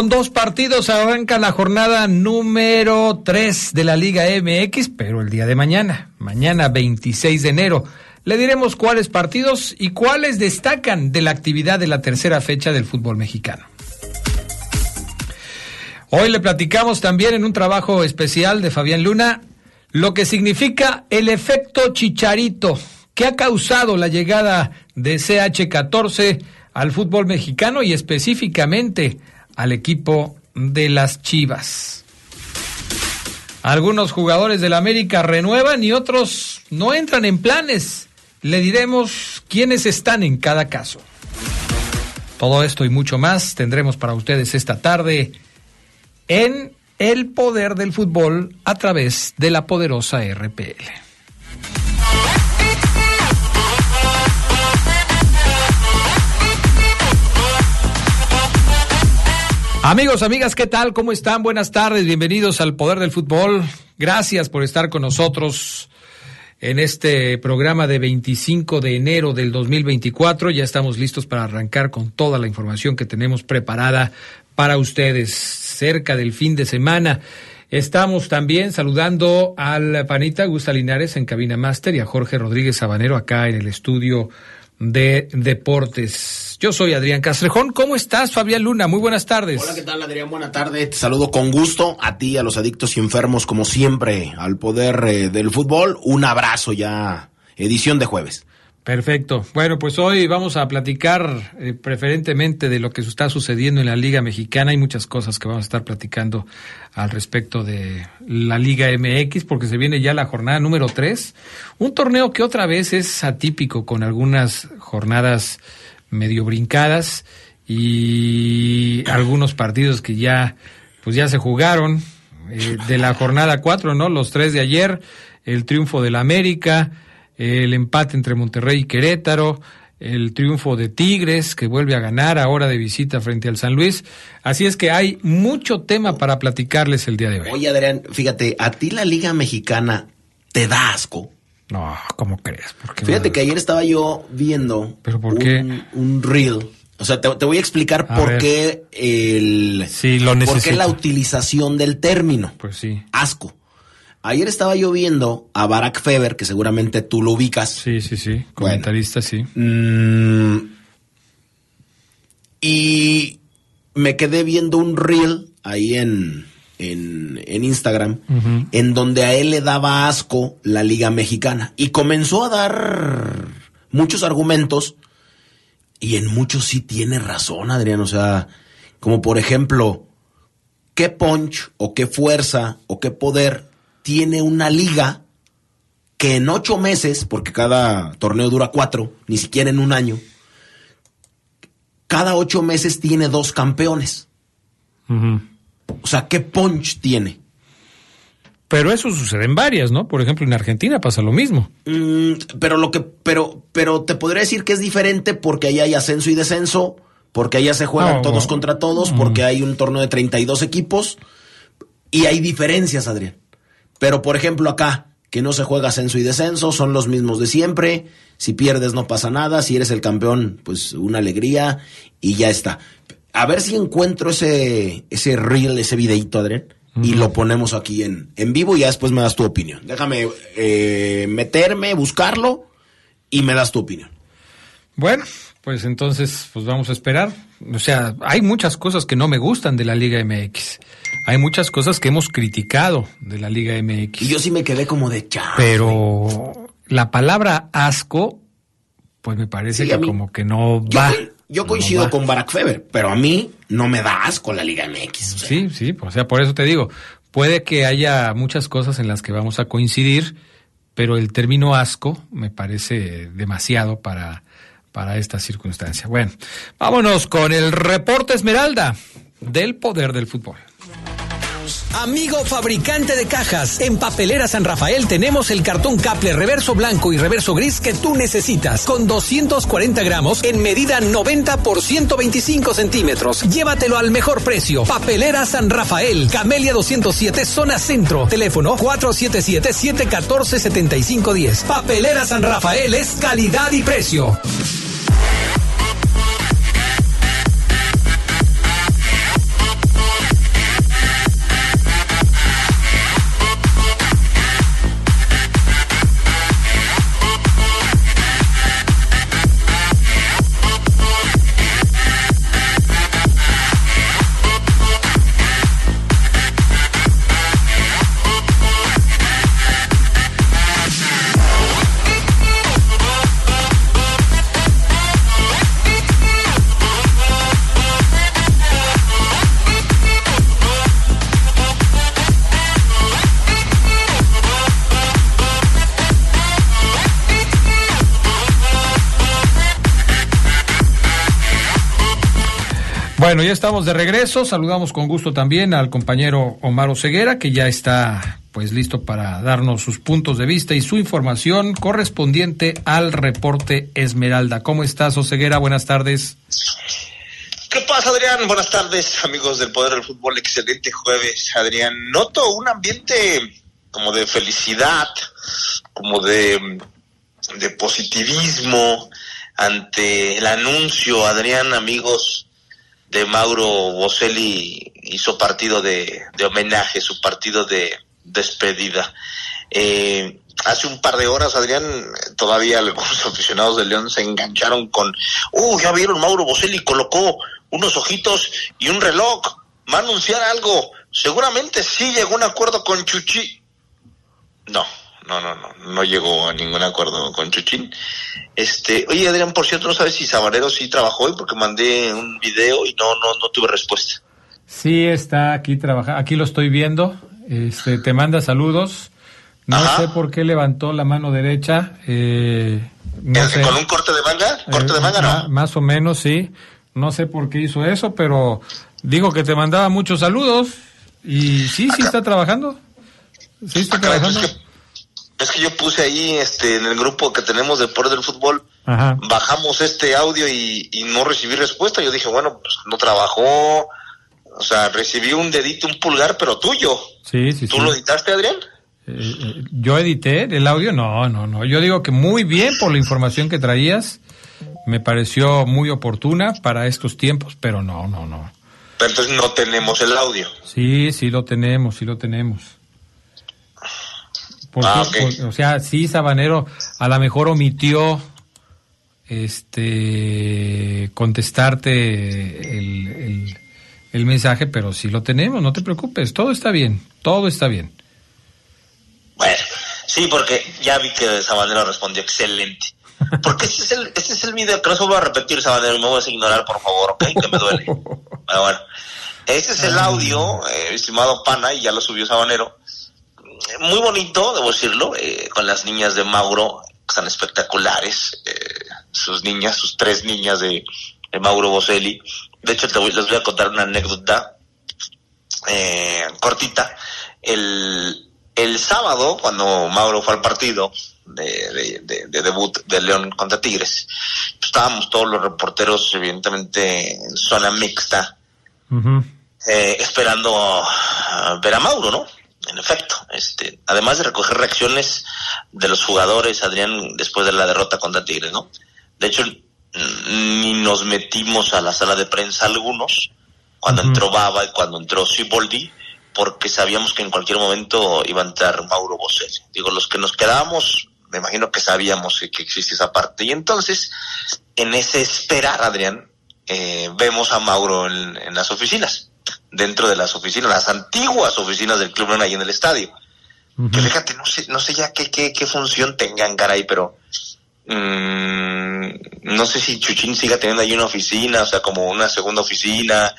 Con dos partidos arranca la jornada número 3 de la Liga MX, pero el día de mañana, mañana 26 de enero, le diremos cuáles partidos y cuáles destacan de la actividad de la tercera fecha del fútbol mexicano. Hoy le platicamos también en un trabajo especial de Fabián Luna lo que significa el efecto chicharito que ha causado la llegada de CH14 al fútbol mexicano y específicamente al equipo de las Chivas. Algunos jugadores del América renuevan y otros no entran en planes. Le diremos quiénes están en cada caso. Todo esto y mucho más tendremos para ustedes esta tarde en El Poder del Fútbol a través de la poderosa RPL. Amigos, amigas, ¿qué tal? ¿Cómo están? Buenas tardes, bienvenidos al Poder del Fútbol. Gracias por estar con nosotros en este programa de 25 de enero del 2024. Ya estamos listos para arrancar con toda la información que tenemos preparada para ustedes cerca del fin de semana. Estamos también saludando al panita Gusta Linares en Cabina Master y a Jorge Rodríguez Sabanero acá en el estudio de deportes. Yo soy Adrián Castrejón. ¿Cómo estás, Fabián Luna? Muy buenas tardes. Hola, ¿qué tal, Adrián? Buena tarde. Te saludo con gusto a ti, a los adictos y enfermos, como siempre, al poder eh, del fútbol. Un abrazo ya, edición de jueves. Perfecto. Bueno, pues hoy vamos a platicar eh, preferentemente de lo que está sucediendo en la Liga Mexicana. Hay muchas cosas que vamos a estar platicando al respecto de la Liga MX, porque se viene ya la jornada número 3. Un torneo que otra vez es atípico, con algunas jornadas medio brincadas y algunos partidos que ya, pues ya se jugaron. Eh, de la jornada 4, ¿no? Los tres de ayer, el triunfo del América el empate entre Monterrey y Querétaro, el triunfo de Tigres, que vuelve a ganar ahora de visita frente al San Luis. Así es que hay mucho tema para platicarles el día de hoy. Oye, Adrián, fíjate, ¿a ti la Liga Mexicana te da asco? No, ¿cómo crees? Fíjate que ayer estaba yo viendo ¿Pero por qué? Un, reel. O sea, te, voy a explicar por qué el sí, lo por qué la utilización del término. Pues sí. Asco. Ayer estaba yo viendo a Barack Feber, que seguramente tú lo ubicas. Sí, sí, sí. Comentarista, sí. Mm, y me quedé viendo un reel ahí en, en, Instagram, en donde a él le daba asco la Liga Mexicana. Y comenzó a dar muchos argumentos. Y en muchos sí tiene razón, Adrián. O sea, como por ejemplo, ¿qué punch o qué fuerza o qué poder tiene una liga que en ocho meses, porque cada torneo dura cuatro, ni siquiera en un año, cada ocho meses tiene dos campeones. O sea, ¿qué punch tiene? Pero eso sucede en varias, ¿no? Por ejemplo, en Argentina pasa lo mismo. Mm, pero lo que, pero, pero te podría decir que es diferente porque ahí hay ascenso y descenso, porque allá se juegan todos contra todos, porque hay un torneo de 32 equipos y hay diferencias, Adrián. Pero por ejemplo acá, que no se juega ascenso y descenso, son los mismos de siempre. Si pierdes no pasa nada, si eres el campeón, pues una alegría y ya está. A ver si encuentro ese, ese reel, ese videito, Adrián, y lo ponemos aquí en, en vivo y ya después me das tu opinión. Déjame eh, meterme, buscarlo y me das tu opinión. Bueno, pues entonces, pues vamos a esperar. O sea, hay muchas cosas que no me gustan de la Liga MX. Hay muchas cosas que hemos criticado de la Liga MX. Y yo sí me quedé como de ya. Pero la palabra asco, pues me parece que como que no va. Yo, coincido con Barack Feber, pero a mí no me da asco la Liga MX. Sí, sí, o sea, por eso te digo, puede que haya muchas cosas en las que vamos a coincidir, pero el término asco me parece demasiado para para esta circunstancia. Bueno, vámonos con el reporte Esmeralda del poder del fútbol. Amigo fabricante de cajas, en Papelera San Rafael tenemos el cartón Caple reverso blanco y reverso gris que tú necesitas, con 240 gramos en medida 90 por 125 centímetros. Llévatelo al mejor precio. Papelera San Rafael, Camelia 207, zona centro. Teléfono 477-714-7510. Papelera San Rafael es calidad y precio. Bueno, ya estamos de regreso. Saludamos con gusto también al compañero Omar Ceguera, que ya está pues listo para darnos sus puntos de vista y su información correspondiente al reporte Esmeralda. ¿Cómo estás, Oseguera? Buenas tardes. ¿Qué pasa, Adrián? Buenas tardes, amigos del Poder del Fútbol. Excelente jueves, Adrián. Noto un ambiente como de felicidad, como de, de positivismo ante el anuncio, Adrián, amigos de Mauro Boselli hizo partido de, homenaje, su partido de despedida. Eh, hace un par de horas, Adrián, todavía algunos aficionados de León se engancharon con, uh, ya vieron, Mauro Boselli colocó unos ojitos y un reloj, va a anunciar algo, seguramente sí llegó un acuerdo con Chuchi. No, no, no, no, no llegó a ningún acuerdo con Chuchín. Este, oye Adrián, por cierto, no sabes si Sabanero sí trabajó hoy porque mandé un video y no, no, no tuve respuesta. Sí, está aquí trabajando, aquí lo estoy viendo, este, te manda saludos. No sé por qué levantó la mano derecha. Eh, ¿Con un corte de manga? ¿Corte de eh, manga no? Más o menos, sí. No sé por qué hizo eso, pero digo que te mandaba muchos saludos. Y sí, sí está trabajando. Sí está trabajando. Es que yo puse ahí, este, en el grupo que tenemos de Poder del Fútbol, bajamos este audio y, no recibí respuesta. Yo dije, bueno, pues no trabajó, o sea, recibí un dedito, un pulgar, pero tuyo. Sí, sí, ¿Tú lo editaste, Adrián? Eh, eh, yo edité el audio, no, no, no. Yo digo que muy bien por la información que traías. Me pareció muy oportuna para estos tiempos, pero no, no, no. Pero entonces no tenemos el audio. Sí, sí lo tenemos, sí lo tenemos. Ah, o sea, sí, Sabanero a lo mejor omitió este contestarte el, el, mensaje, pero sí lo tenemos, no te preocupes, todo está bien, todo está bien. Bueno, sí, porque ya vi que Sabanero respondió excelente. Porque este es el, este es el video que no se va a repetir, Sabanero, y me voy a ignorar, por favor, ¿ok? Que me duele. bueno, este es el audio, eh, estimado Pana, y ya lo subió Sabanero muy bonito, debo decirlo, eh, con las niñas de Mauro, están espectaculares, eh, sus niñas, sus tres niñas de, Mauro Boselli. De hecho, les voy a contar una anécdota eh, cortita. El, el sábado, cuando Mauro fue al partido de, debut de León contra Tigres, pues, estábamos todos los reporteros, evidentemente, en zona mixta, esperando ver a Mauro, ¿no? En efecto, este, además de recoger reacciones de los jugadores, Adrián, después de la derrota contra Tigres, ¿no? De hecho, ni nos metimos a la sala de prensa algunos, cuando entró Baba y cuando entró Siboldi, porque sabíamos que en cualquier momento iba a entrar Mauro Boselli. Digo, los que nos quedamos me imagino que sabíamos que existe esa parte. Y entonces, en ese esperar, Adrián, eh, vemos a Mauro en, las oficinas, dentro de las oficinas, las antiguas oficinas del Club León ahí en el estadio. Que fíjate, no sé, no sé ya qué, qué, qué función tengan, caray, pero mmm, no sé si Chuchín siga teniendo ahí una oficina, o sea, como una segunda oficina,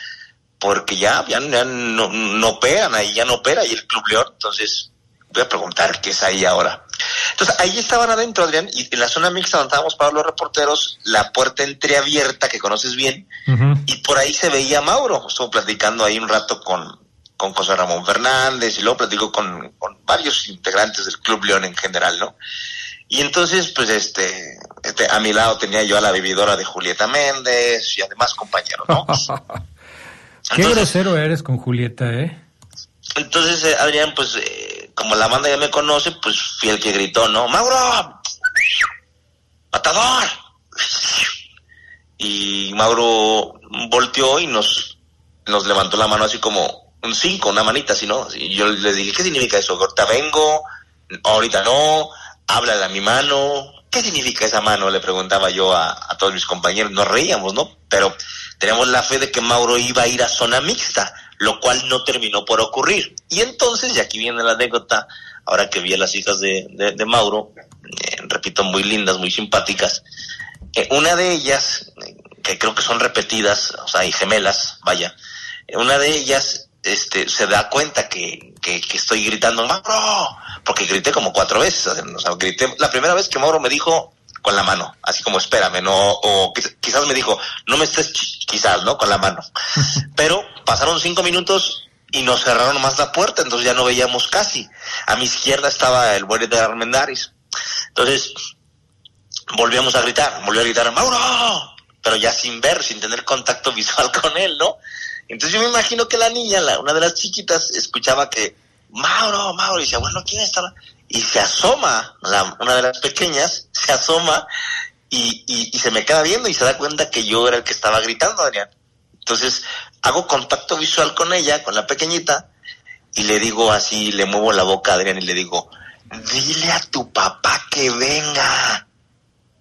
porque ya, ya, no, no operan ahí, ya no opera ahí el Club León, entonces voy a preguntar qué es ahí ahora. Entonces, ahí estaban adentro, Adrián, y en la zona mixta donde estábamos para los reporteros, la puerta entreabierta, que conoces bien, y por ahí se veía Mauro. Estuvo platicando ahí un rato con, con José Ramón Fernández, y luego platico con, varios integrantes del Club León en general, ¿no? Y entonces, pues, este, este, a mi lado tenía yo a la vividora de Julieta Méndez y además compañeros, ¿no? Qué grosero eres con Julieta, ¿eh? Entonces, eh, Adrián, pues, eh, como la banda ya me conoce, pues fui el que gritó, ¿no? ¡Mauro! ¡Matador! Y Mauro volteó y nos, nos levantó la mano así como un cinco, una manita así, ¿no? Y yo le dije, ¿qué significa eso? Ahorita vengo, ahorita no, háblale a mi mano. ¿Qué significa esa mano? Le preguntaba yo a, a todos mis compañeros. Nos reíamos, ¿no? Pero teníamos la fe de que Mauro iba a ir a zona mixta lo cual no terminó por ocurrir. Y entonces, y aquí viene la anécdota, ahora que vi a las hijas de, de, Mauro, eh, repito, muy lindas, muy simpáticas, eh, una de ellas, que creo que son repetidas, o sea, y gemelas, vaya, eh, una de ellas este, se da cuenta que, que, que, estoy gritando, Mauro, porque grité como cuatro veces, o sea, grité, la primera vez que Mauro me dijo, con la mano, así como espérame, no, o quizás me dijo, no me estés quizás, ¿no? Con la mano. Pero pasaron cinco minutos y nos cerraron más la puerta, entonces ya no veíamos casi. A mi izquierda estaba el buen de Armendaris. Entonces, volvíamos a gritar, volvió a gritar, Mauro, pero ya sin ver, sin tener contacto visual con él, ¿no? Entonces yo me imagino que la niña, la, una de las chiquitas, escuchaba que, Mauro, Mauro, y decía, bueno, ¿quién estaba? Y se asoma, una de las pequeñas, se asoma y, y, se me queda viendo y se da cuenta que yo era el que estaba gritando, Adrián. Entonces hago contacto visual con ella, con la pequeñita, y le digo así, le muevo la boca a Adrián y le digo, dile a tu papá que venga.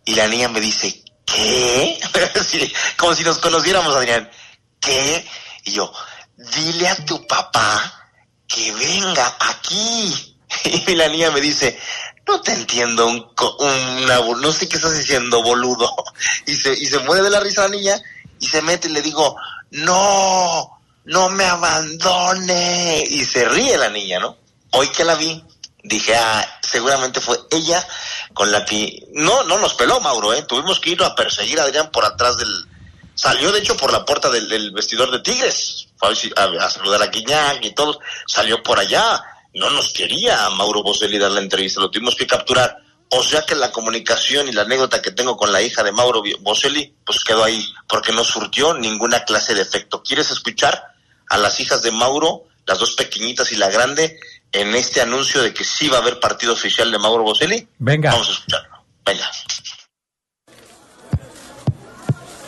Y la niña me dice, ¿qué? como si nos conociéramos, Adrián. ¿Qué? Y yo, dile a tu papá que venga aquí. Y la niña me dice, no te entiendo, un, un no sé qué estás diciendo, boludo. Y se, y se muere de la risa la niña y se mete y le digo, no, no me abandone. Y se ríe la niña, ¿no? Hoy que la vi, dije, ah, seguramente fue ella con la que... No, no nos peló Mauro, ¿eh? Tuvimos que ir a perseguir a Adrián por atrás del... Salió, de hecho, por la puerta del, vestidor de Tigres. A, saludar a Quiñán y todo. Salió por allá no nos quería a Mauro Boselli dar la entrevista, lo tuvimos que capturar. O sea que la comunicación y la anécdota que tengo con la hija de Mauro Boselli, pues quedó ahí, porque no surtió ninguna clase de efecto. ¿Quieres escuchar a las hijas de Mauro, las dos pequeñitas y la grande, en este anuncio de que sí va a haber partido oficial de Mauro Boselli? Venga. Vamos a escucharlo. Venga.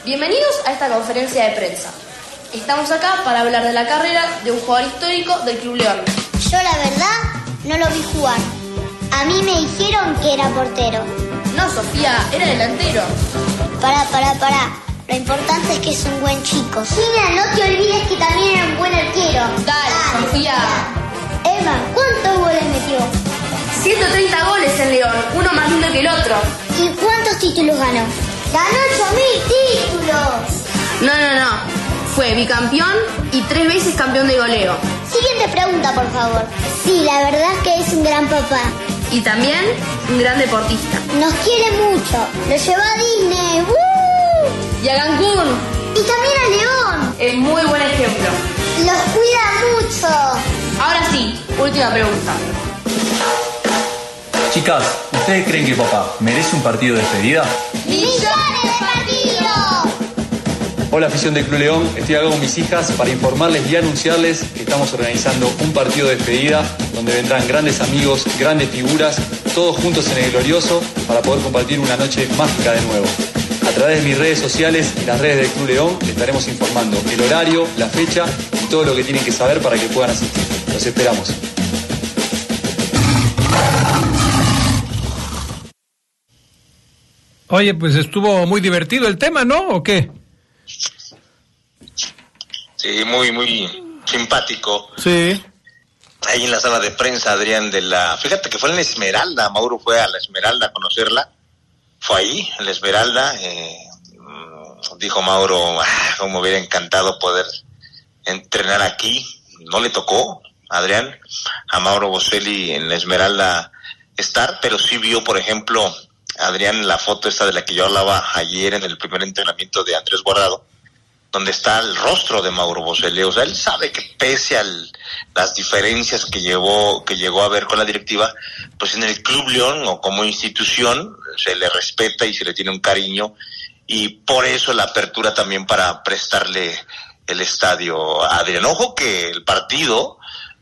Bienvenidos a esta conferencia de prensa. Estamos acá para hablar de la carrera de un jugador histórico del Club León. Yo la verdad no lo vi jugar. A mí me dijeron que era portero. No, Sofía, era delantero. Para, para, para. Lo importante es que es un buen chico. Gina, no te olvides que también era un buen arquero. Dale, Sofía. Emma, ¿cuántos goles metió? 130 goles en León, uno más lindo que el otro. ¿Y cuántos títulos ganó? ¡Ganó 8000 títulos! No, no, no. Fue bicampeón y tres veces campeón de goleo. Siguiente pregunta, por favor. Sí, la verdad es que es un gran papá. Y también un gran deportista. Nos quiere mucho. Lo lleva a Disney. ¡Woo! Y a Cancún. Y también a León. Es muy buen ejemplo. Los cuida mucho. Ahora sí, última pregunta. Chicas, ¿ustedes creen que papá merece un partido de despedida? ¡Millones de partidos! Hola afición de Club León, estoy acá con mis hijas para informarles y anunciarles que estamos organizando un partido de despedida donde vendrán grandes amigos, grandes figuras, todos juntos en el glorioso para poder compartir una noche mágica de nuevo. A través de mis redes sociales y las redes del Club León estaremos informando el horario, la fecha y todo lo que tienen que saber para que puedan asistir. Los esperamos. Oye, pues estuvo muy divertido el tema, ¿no? ¿O qué? Sí, muy, muy simpático. Sí. Ahí en la sala de prensa, Adrián, de la... Fíjate que fue en la Esmeralda, Mauro fue a la Esmeralda a conocerla. Fue ahí, en la Esmeralda. Eh, dijo Mauro, ah, como hubiera encantado poder entrenar aquí. No le tocó, Adrián, a Mauro Boselli en la Esmeralda estar, pero sí vio, por ejemplo, Adrián, la foto esta de la que yo hablaba ayer en el primer entrenamiento de Andrés Guardado, donde está el rostro de Mauro Boselli. O sea, él sabe que pese a las diferencias que llevó, que llegó a ver con la directiva, pues en el Club León o como institución se le respeta y se le tiene un cariño y por eso la apertura también para prestarle el estadio a Adrián. Ojo que el partido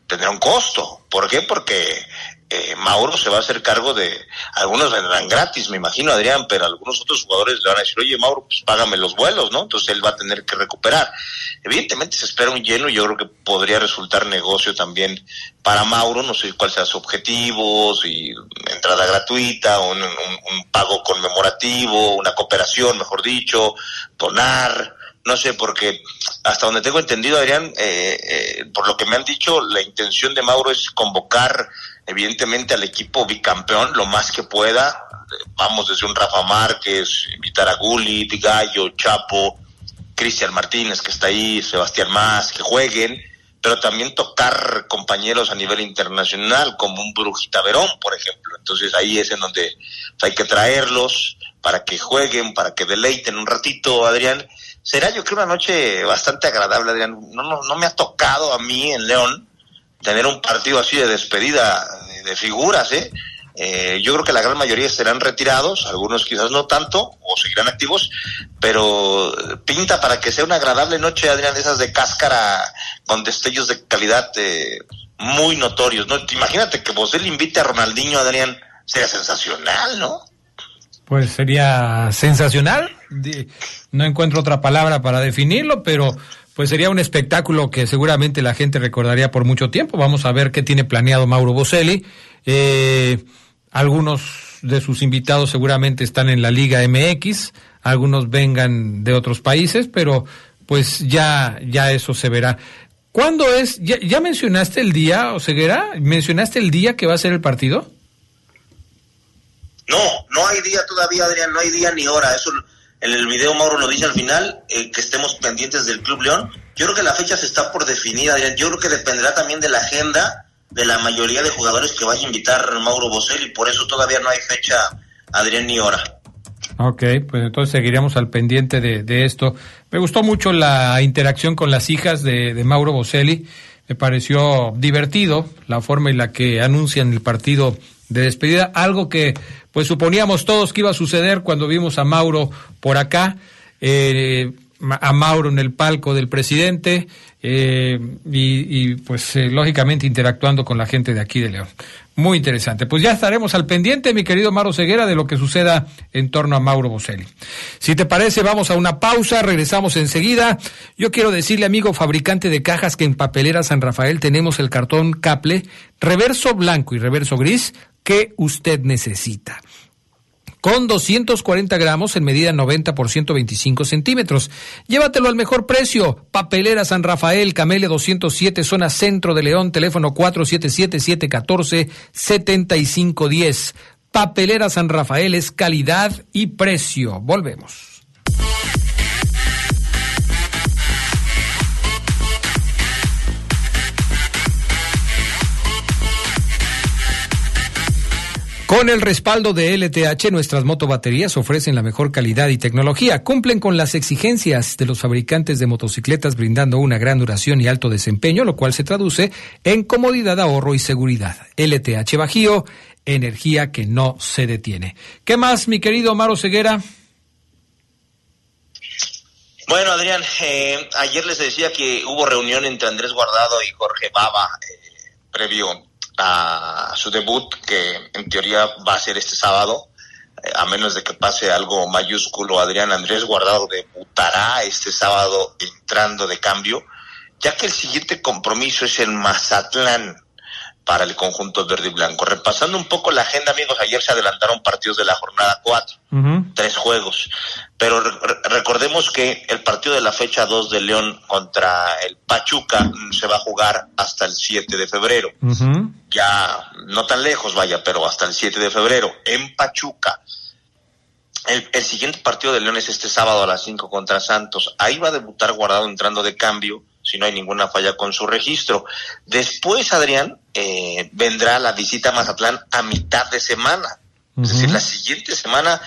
tendrá un costo. ¿Por qué? Porque eh, Mauro se va a hacer cargo de, algunos vendrán gratis, me imagino, Adrián, pero algunos otros jugadores le van a decir, oye, Mauro, pues págame los vuelos, ¿no? Entonces él va a tener que recuperar. Evidentemente se espera un lleno y yo creo que podría resultar negocio también para Mauro, no sé cuál sea su objetivo, si entrada gratuita, un, un pago conmemorativo, una cooperación, mejor dicho, donar, no sé, porque hasta donde tengo entendido, Adrián, eh, eh, por lo que me han dicho, la intención de Mauro es convocar evidentemente al equipo bicampeón lo más que pueda. Vamos desde un Rafa Márquez, invitar a Gullit, Gallo, Chapo, Cristian Martínez que está ahí, Sebastián Más, que jueguen, pero también tocar compañeros a nivel internacional, como un Brujita Verón, por ejemplo. Entonces ahí es en donde hay que traerlos para que jueguen, para que deleiten un ratito, Adrián. Será yo creo una noche bastante agradable, Adrián. No, no, no me ha tocado a mí en León tener un partido así de despedida de, figuras, ¿eh? ¿eh? yo creo que la gran mayoría serán retirados, algunos quizás no tanto, o seguirán activos, pero pinta para que sea una agradable noche, Adrián, de esas de cáscara con destellos de calidad eh, muy notorios, ¿no? Imagínate que vos él invite a Ronaldinho, Adrián, sería sensacional, ¿no? Pues sería sensacional. No encuentro otra palabra para definirlo, pero pues sería un espectáculo que seguramente la gente recordaría por mucho tiempo. Vamos a ver qué tiene planeado Mauro Boselli. Eh, algunos de sus invitados seguramente están en la Liga MX, algunos vengan de otros países, pero pues ya, ya eso se verá. ¿Cuándo es? ¿Ya, ya mencionaste el día, Oseguera? ¿Mencionaste el día que va a ser el partido? No, no hay día todavía, Adrián, no hay día ni hora. Eso en el video Mauro lo dice al final, eh, que estemos pendientes del Club León. Yo creo que la fecha se está por definir, Adrián. Yo creo que dependerá también de la agenda de la mayoría de jugadores que vaya a invitar Mauro Bosel por eso todavía no hay fecha, Adrián, ni hora. Ok, pues entonces seguiremos al pendiente de, esto. Me gustó mucho la interacción con las hijas de, de Mauro Boselli. Me pareció divertido la forma en la que anuncian el partido de despedida, algo que pues suponíamos todos que iba a suceder cuando vimos a Mauro por acá, eh, a Mauro en el palco del presidente eh, y, pues eh, lógicamente interactuando con la gente de aquí de León. Muy interesante. Pues ya estaremos al pendiente, mi querido Mauro Ceguera, de lo que suceda en torno a Mauro Boselli. Si te parece, vamos a una pausa, regresamos enseguida. Yo quiero decirle, amigo fabricante de cajas, que en Papelera San Rafael tenemos el cartón Caple, reverso blanco y reverso gris, que usted necesita con 240 gramos en medida 90 por 125 centímetros. Llévatelo al mejor precio. Papelera San Rafael, Camelia 207, zona centro de León, teléfono 477-714-7510. Papelera San Rafael es calidad y precio. Volvemos. Con el respaldo de LTH, nuestras motobaterías ofrecen la mejor calidad y tecnología. Cumplen con las exigencias de los fabricantes de motocicletas, brindando una gran duración y alto desempeño, lo cual se traduce en comodidad, ahorro y seguridad. LTH Bajío, energía que no se detiene. ¿Qué más, mi querido Maro Ceguera? Bueno, Adrián, eh, ayer les decía que hubo reunión entre Andrés Guardado y Jorge Baba, eh, previo a su debut, que en teoría va a ser este sábado, eh, a menos de que pase algo mayúsculo, Adrián Andrés Guardado debutará este sábado entrando de cambio, ya que el siguiente compromiso es el Mazatlán para el conjunto verde y blanco. Repasando un poco la agenda, amigos, ayer se adelantaron partidos de la jornada 4, tres juegos, pero recordemos que el partido de la fecha 2 de León contra el Pachuca se va a jugar hasta el 7 de febrero. Ya no tan lejos, vaya, pero hasta el 7 de febrero en Pachuca. El, el, siguiente partido de León es este sábado a las 5 contra Santos. Ahí va a debutar Guardado entrando de cambio si no hay ninguna falla con su registro. Después, Adrián, eh, vendrá la visita a Mazatlán a mitad de semana. Es decir, la siguiente semana,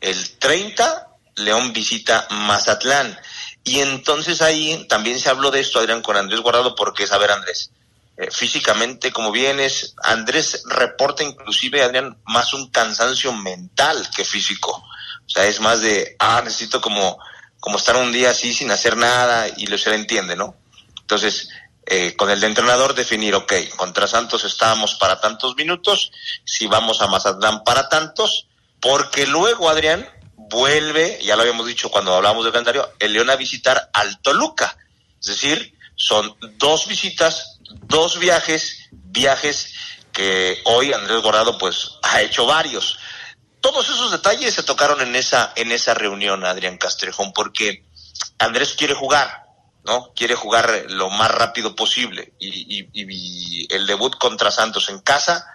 el 30, León visita Mazatlán. Y entonces ahí también se habló de esto, Adrián, con Andrés Guardado, porque es, a ver, Andrés, eh, físicamente como vienes, Andrés reporta inclusive, Adrián, más un cansancio mental que físico. O sea, es más de, ah, necesito como como estar un día así sin hacer nada y lo se le entiende, ¿no? Entonces, eh, con el de entrenador definir, ok, contra Santos estábamos para tantos minutos, si vamos a Mazatlán para tantos, porque luego Adrián vuelve, ya lo habíamos dicho cuando hablamos del calendario, el León a visitar al Toluca. Es decir, son dos visitas, dos viajes, viajes que hoy Andrés Gorado pues ha hecho varios todos esos detalles se tocaron en esa, en esa reunión, Adrián Castrejón, porque Andrés quiere jugar, ¿no? Quiere jugar lo más rápido posible. Y, el debut contra Santos en casa,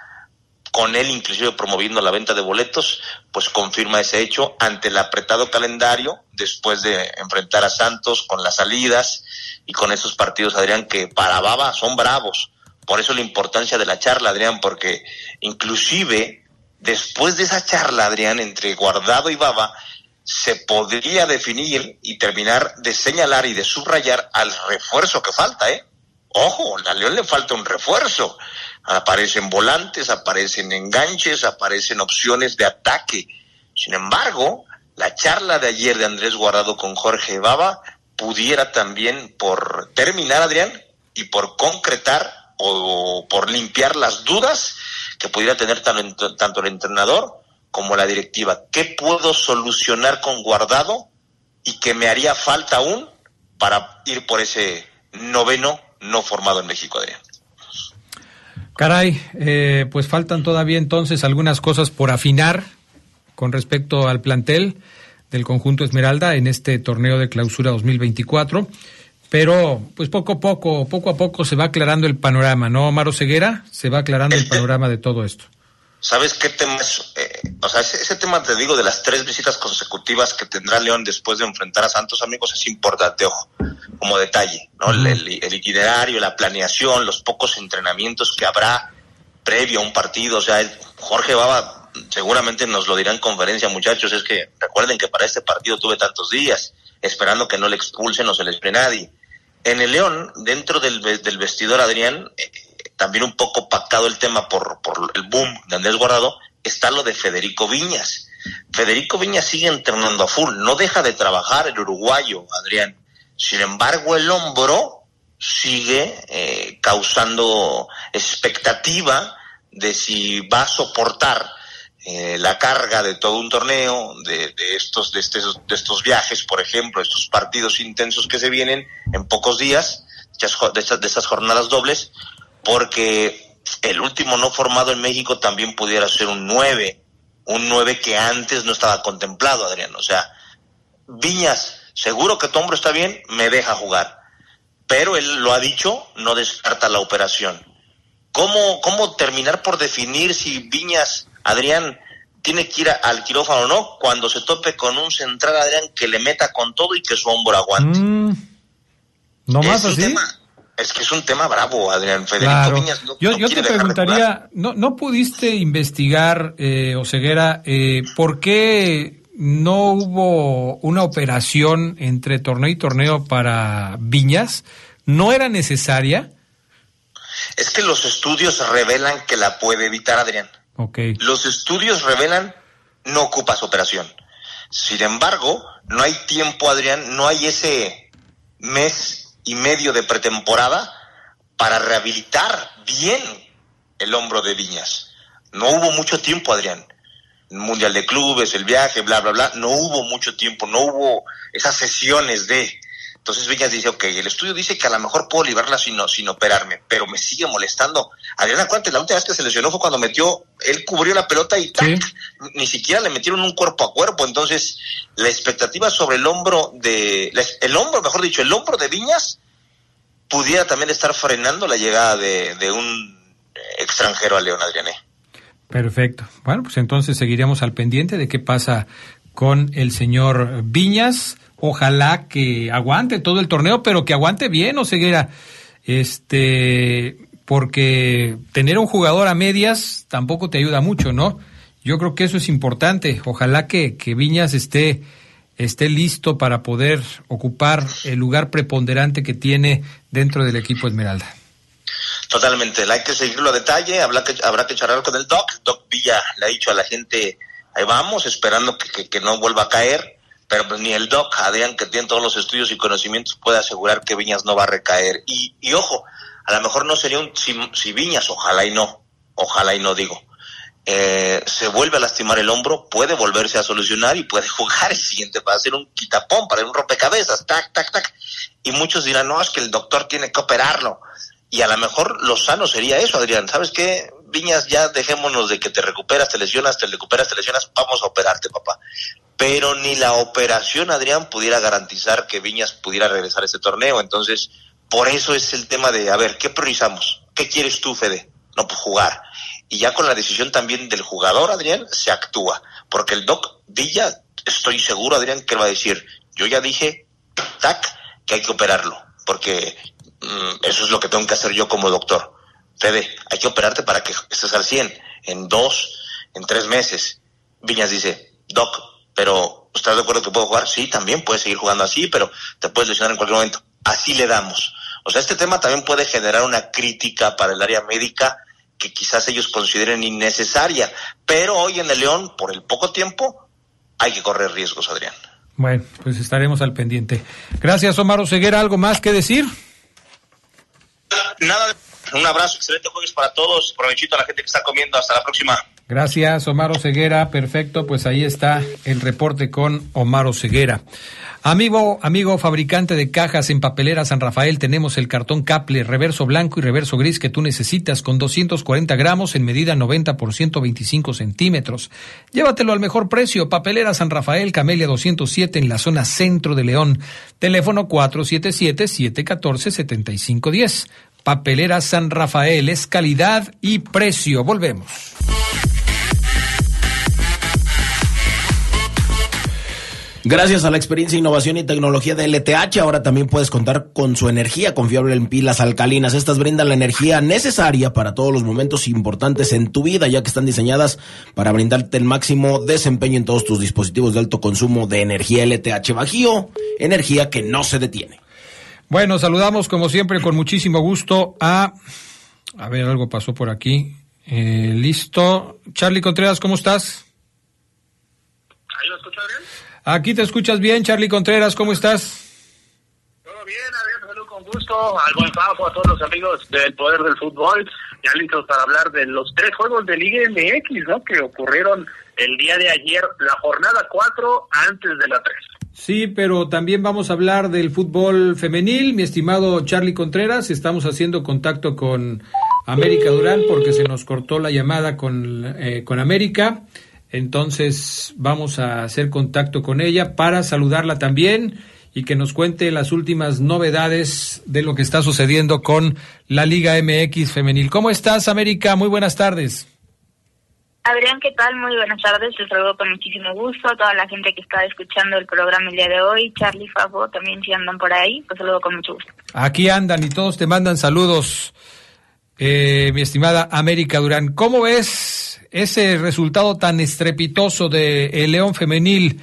con él inclusive promoviendo la venta de boletos, pues confirma ese hecho ante el apretado calendario, después de enfrentar a Santos con las salidas y con esos partidos, Adrián, que para Baba son bravos. Por eso la importancia de la charla, Adrián, porque inclusive después de esa charla, Adrián, entre Guardado y Baba, se podría definir y terminar de señalar y de subrayar al refuerzo que falta, ¿eh? Ojo, a León le falta un refuerzo. Aparecen volantes, aparecen enganches, aparecen opciones de ataque. Sin embargo, la charla de ayer de Andrés Guardado con Jorge Baba pudiera también por terminar, Adrián, y por concretar o por limpiar las dudas que pudiera tener tanto, el entrenador como la directiva. ¿Qué puedo solucionar con guardado y que me haría falta aún para ir por ese noveno no formado en México, Adrián? Caray, eh, pues faltan todavía entonces algunas cosas por afinar con respecto al plantel del conjunto Esmeralda en este torneo de clausura 2024. Pero, pues poco a poco, poco a poco se va aclarando el panorama, ¿no, Maro Ceguera? Se va aclarando el panorama de todo esto. ¿Sabes qué tema es? Eh, o sea, ese, tema, te digo, de las tres visitas consecutivas que tendrá León después de enfrentar a Santos, amigos, es importante, ojo, como detalle, ¿no? el, itinerario, la planeación, los pocos entrenamientos que habrá previo a un partido. O sea, Jorge Baba seguramente nos lo dirá en conferencia, muchachos, es que recuerden que para este partido tuve tantos días, esperando que no le expulsen o se le espere nadie en el León, dentro del, del vestidor, Adrián, eh, también un poco pactado el tema por, por el boom de Andrés Guardado, está lo de Federico Viñas. Federico Viñas sigue entrenando a full, no deja de trabajar el uruguayo, Adrián. Sin embargo, el hombro sigue eh, causando expectativa de si va a soportar eh, la carga de todo un torneo, de, estos, de, estos, de estos viajes, por ejemplo, estos partidos intensos que se vienen en pocos días, de de estas jornadas dobles, porque el último no formado en México también pudiera ser un 9, un 9 que antes no estaba contemplado, Adrián. O sea, Viñas, seguro que tu hombro está bien, me deja jugar. Pero él lo ha dicho, no descarta la operación. ¿Cómo, cómo terminar por definir si Viñas Adrián tiene que ir al quirófano o no cuando se tope con un central Adrián que le meta con todo y que su hombro aguante. Mm. no más así. Es que es un tema bravo, Adrián. Federico Viñas yo, yo te preguntaría, ¿no, ¿no pudiste investigar, eh, Oseguera, eh, por qué no hubo una operación entre torneo y torneo para Viñas? ¿No era necesaria? Es que los estudios revelan que la puede evitar, Adrián. Los estudios revelan no ocupas operación. Sin embargo, no hay tiempo, Adrián, no hay ese mes y medio de pretemporada para rehabilitar bien el hombro de Viñas. No hubo mucho tiempo, Adrián. Mundial de clubes, el viaje, bla, bla, bla. No hubo mucho tiempo, no hubo esas sesiones de. Entonces Viñas dice, ok, el estudio dice que a lo mejor puedo librarla sin, sin operarme, pero me sigue molestando. Adriana Cuante, la última vez que se lesionó fue cuando metió, él cubrió la pelota y ¡tac! ni siquiera le metieron un cuerpo a cuerpo. Entonces, la expectativa sobre el hombro de, el hombro, mejor dicho, el hombro de Viñas pudiera también estar frenando la llegada de, de un extranjero a León Adriané. Perfecto. Bueno, pues entonces seguiremos al pendiente de qué pasa con el señor Viñas ojalá que aguante todo el torneo, pero que aguante bien, o Ceguera. Este, porque tener un jugador a medias tampoco te ayuda mucho, ¿no? Yo creo que eso es importante. Ojalá que, que Viñas esté, esté listo para poder ocupar el lugar preponderante que tiene dentro del equipo Esmeralda. Totalmente, hay que seguirlo a detalle, habrá que, habrá que charlar con el Doc. Doc Villa le ha dicho a la gente, ahí vamos, esperando que, que no vuelva a caer pero pues ni el doc, Adrián, que tiene todos los estudios y conocimientos, puede asegurar que Viñas no va a recaer. Y, y ojo, a lo mejor no sería un si, Viñas, ojalá y no, ojalá y no digo, eh, se vuelve a lastimar el hombro, puede volverse a solucionar y puede jugar el siguiente para hacer un quitapón, para un rompecabezas, tac, tac, tac. Y muchos dirán, no, es que el doctor tiene que operarlo. Y a lo mejor lo sano sería eso, Adrián. ¿Sabes qué? Viñas, ya dejémonos de que te recuperas, te lesionas, te recuperas, te lesionas, vamos a operarte, papá pero ni la operación Adrián pudiera garantizar que Viñas pudiera regresar a este torneo. Entonces, por eso es el tema de, a ver, ¿qué priorizamos? ¿Qué quieres tú, Fede? No, pues jugar. Y ya con la decisión también del jugador, Adrián, se actúa. Porque el Doc Villa, estoy seguro, Adrián, que va a decir, yo ya dije, tac, que hay que operarlo. Porque mm, eso es lo que tengo que hacer yo como doctor. Fede, hay que operarte para que estés al 100, en dos, en tres meses. Viñas dice, Doc, pero ¿estás de acuerdo que puedo jugar? Sí, también puedes seguir jugando así, pero te puedes lesionar en cualquier momento. Así le damos. O sea, este tema también puede generar una crítica para el área médica que quizás ellos consideren innecesaria, pero hoy en el León, por el poco tiempo, hay que correr riesgos, Adrián. Bueno, pues estaremos al pendiente. Gracias, Omar Oseguera. ¿Algo más que decir? Nada, un abrazo, excelente jueves para todos. Provechito a la gente que está comiendo. Hasta la próxima. Gracias, Omar Ceguera. Perfecto, pues ahí está el reporte con Omar Ceguera. Amigo, amigo fabricante de cajas en papelera San Rafael, tenemos el cartón Caple, reverso blanco y reverso gris que tú necesitas con 240 gramos en medida 90 por 125 centímetros. Llévatelo al mejor precio. Papelera San Rafael, Camelia 207 en la zona centro de León. Teléfono 477-714-7510. Papelera San Rafael es calidad y precio. Volvemos. Gracias a la experiencia, innovación y tecnología de LTH, ahora también puedes contar con su energía confiable en pilas alcalinas. Estas brindan la energía necesaria para todos los momentos importantes en tu vida, ya que están diseñadas para brindarte el máximo desempeño en todos tus dispositivos de alto consumo de energía LTH Bajío, energía que no se detiene. Bueno, saludamos como siempre con muchísimo gusto a... A ver, algo pasó por aquí. Eh, listo. Charlie Contreras, ¿cómo estás? ¿Ahí lo escuchas bien? Aquí te escuchas bien, Charlie Contreras, ¿cómo estás? Todo bien, Adrián, salud con gusto. Al buen paso a todos los amigos del Poder del Fútbol. Ya listos para hablar de los tres juegos de Liga MX, ¿no? Que ocurrieron el día de ayer, la jornada 4 antes de la 3. Sí, pero también vamos a hablar del fútbol femenil, mi estimado Charlie Contreras. Estamos haciendo contacto con América Durán porque se nos cortó la llamada con, eh, con América. Entonces vamos a hacer contacto con ella para saludarla también y que nos cuente las últimas novedades de lo que está sucediendo con la Liga MX femenil. ¿Cómo estás, América? Muy buenas tardes. Adrián, ¿qué tal? Muy buenas tardes. Te saludo con muchísimo gusto a toda la gente que está escuchando el programa el día de hoy. Charlie, Fabo, también si andan por ahí, pues saludo con mucho gusto. Aquí andan y todos te mandan saludos, eh, mi estimada América Durán. ¿Cómo ves ese resultado tan estrepitoso de el León Femenil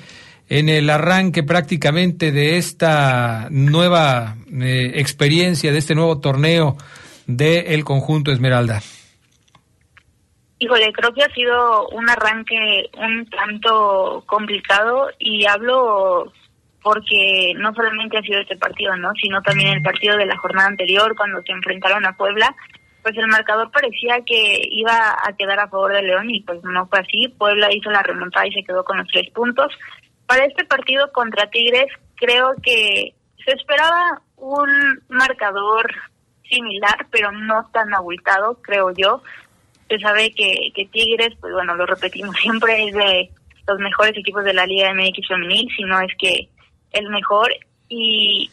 en el arranque prácticamente de esta nueva eh, experiencia, de este nuevo torneo del conjunto Esmeralda? Híjole, creo que ha sido un arranque un tanto complicado y hablo porque no solamente ha sido este partido, ¿no? Sino también el partido de la jornada anterior cuando se enfrentaron a Puebla pues el marcador parecía que iba a quedar a favor de León y pues no fue así. Puebla hizo la remontada y se quedó con los tres puntos. Para este partido contra Tigres creo que se esperaba un marcador similar, pero no tan abultado, creo yo. Se sabe que, que Tigres, pues bueno, lo repetimos siempre, es de los mejores equipos de la Liga MX femenil, si no es que el mejor. Y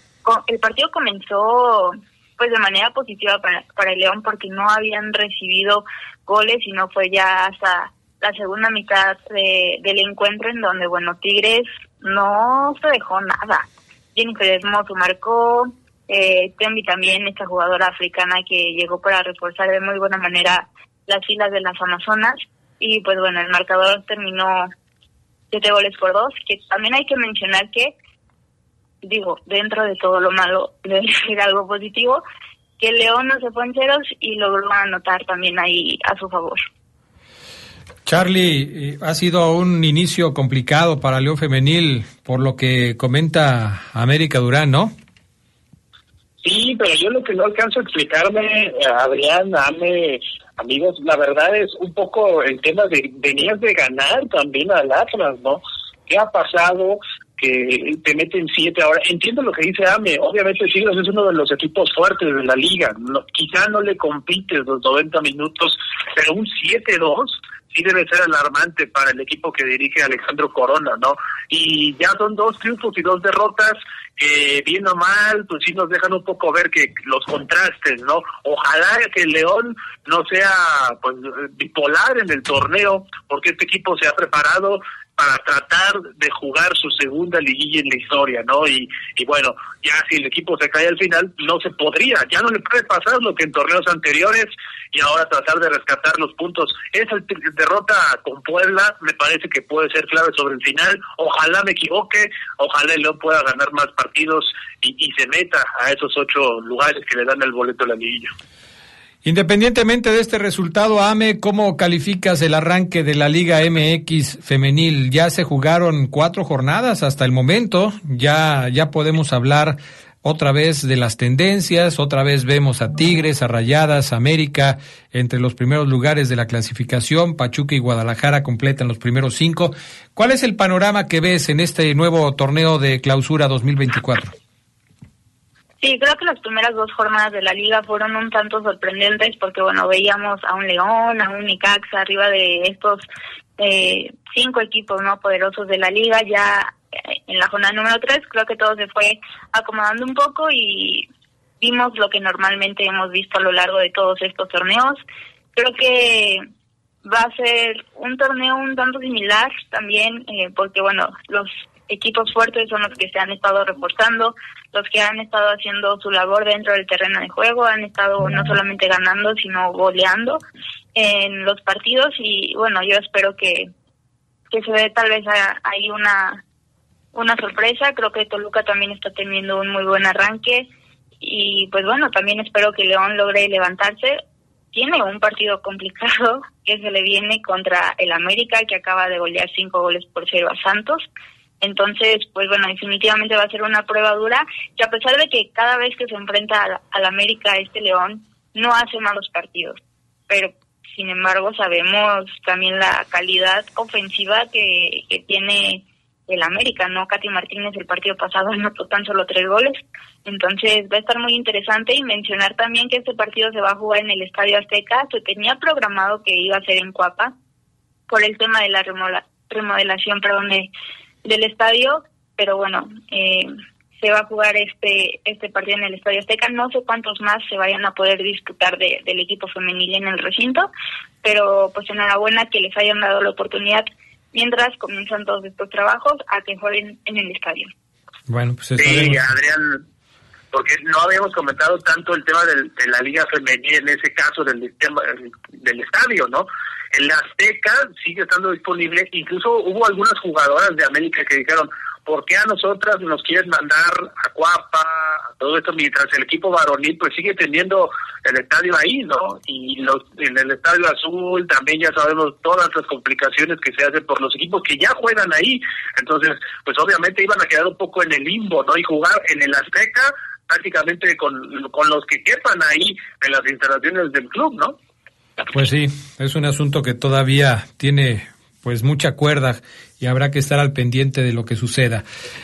el partido comenzó pues de manera positiva para, para el León porque no habían recibido goles y no fue ya hasta la segunda mitad de, del encuentro en donde, bueno, Tigres no se dejó nada. Jennifer Hermoso marcó, eh, Tembi también, esta jugadora africana que llegó para reforzar de muy buena manera las filas de las Amazonas. Y pues bueno, el marcador terminó siete goles por dos, que también hay que mencionar que, digo, dentro de todo lo malo, debe decir algo positivo, que León no se fue en ceros y logró anotar también ahí a su favor. Charlie, eh, ha sido un inicio complicado para León Femenil, por lo que comenta América Durán, ¿no? Sí, pero yo lo que no alcanzo a explicarme, Adrián, Ame, amigos, la verdad es un poco el tema de venías de ganar también al Atlas, ¿no? ¿Qué ha pasado? Que te meten siete ahora. Entiendo lo que dice Ame, obviamente Tigres es uno de los equipos fuertes de la liga, quizá no le compites los 90 minutos, pero un 7-2 sí debe ser alarmante para el equipo que dirige Alejandro Corona, ¿no? Y ya son dos triunfos y dos derrotas que bien o mal, pues sí nos dejan un poco ver que los contrastes, ¿no? Ojalá que el León no sea pues bipolar en el torneo, porque este equipo se ha preparado para tratar de jugar su segunda liguilla en la historia, ¿no? Y, y bueno, ya si el equipo se cae al final, no se podría, ya no le puede pasar lo que en torneos anteriores y ahora tratar de rescatar los puntos. Esa derrota con Puebla me parece que puede ser clave sobre el final. Ojalá me equivoque, ojalá el León pueda ganar más partidos y, y se meta a esos ocho lugares que le dan el boleto a la liguilla. Independientemente de este resultado, Ame, ¿cómo calificas el arranque de la Liga MX femenil? Ya se jugaron cuatro jornadas hasta el momento, ya, ya podemos hablar otra vez de las tendencias, otra vez vemos a Tigres, a Rayadas, América entre los primeros lugares de la clasificación, Pachuca y Guadalajara completan los primeros cinco. ¿Cuál es el panorama que ves en este nuevo torneo de clausura 2024? Sí, creo que las primeras dos jornadas de la liga fueron un tanto sorprendentes porque, bueno, veíamos a un León, a un Nicaxa arriba de estos eh, cinco equipos no poderosos de la liga. Ya eh, en la jornada número tres creo que todo se fue acomodando un poco y vimos lo que normalmente hemos visto a lo largo de todos estos torneos. Creo que va a ser un torneo un tanto similar también eh, porque, bueno, los equipos fuertes son los que se han estado reforzando, los que han estado haciendo su labor dentro del terreno de juego, han estado no solamente ganando, sino goleando en los partidos y bueno, yo espero que, que se ve tal vez ahí una, una sorpresa, creo que Toluca también está teniendo un muy buen arranque y pues bueno, también espero que León logre levantarse. Tiene un partido complicado que se le viene contra el América, que acaba de golear cinco goles por cero a Santos. Entonces, pues bueno, definitivamente va a ser una prueba dura, que a pesar de que cada vez que se enfrenta al, América este León, no hace malos partidos, pero sin embargo sabemos también la calidad ofensiva que, que tiene el América, ¿no? Katy Martínez el partido pasado anotó tan solo tres goles, entonces va a estar muy interesante y mencionar también que este partido se va a jugar en el Estadio Azteca, se tenía programado que iba a ser en Cuapa por el tema de la remodelación, perdón, de del estadio, pero bueno, eh, se va a jugar este este partido en el Estadio Azteca. No sé cuántos más se vayan a poder disputar de, del equipo femenil en el recinto, pero pues enhorabuena que les hayan dado la oportunidad mientras comienzan todos estos trabajos a que jueguen en el estadio. Bueno, pues sí, Adrián, porque no habíamos comentado tanto el tema del, de la liga femenil en ese caso del tema del estadio, ¿no? En la Azteca sigue estando disponible, incluso hubo algunas jugadoras de América que dijeron, ¿por qué a nosotras nos quieren mandar a Cuapa, a todo esto, mientras el equipo varonil pues sigue teniendo el estadio ahí, ¿no? Y los, en el estadio azul también ya sabemos todas las complicaciones que se hacen por los equipos que ya juegan ahí, entonces pues obviamente iban a quedar un poco en el limbo, ¿no? Y jugar en el Azteca prácticamente con, con los que quepan ahí en las instalaciones del club, ¿no? Pues sí, es un asunto que todavía tiene pues mucha cuerda y habrá que estar al pendiente de lo que suceda.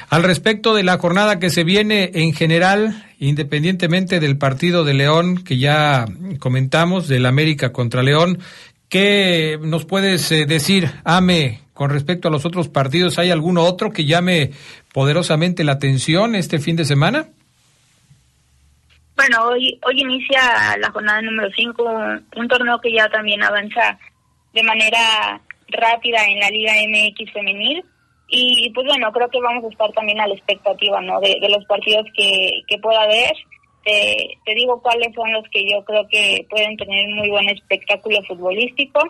Al respecto de la jornada que se viene en general, independientemente del partido de León que ya comentamos, del América contra León, ¿qué nos puedes eh, decir, Ame, con respecto a los otros partidos? ¿Hay alguno otro que llame poderosamente la atención este fin de semana? Bueno, hoy, hoy inicia la jornada número 5, un torneo que ya también avanza de manera rápida en la Liga MX femenil. Y pues bueno, creo que vamos a estar también a la expectativa ¿no? de, los partidos que, que pueda haber. Te, te digo cuáles son los que yo creo que pueden tener muy buen espectáculo futbolístico.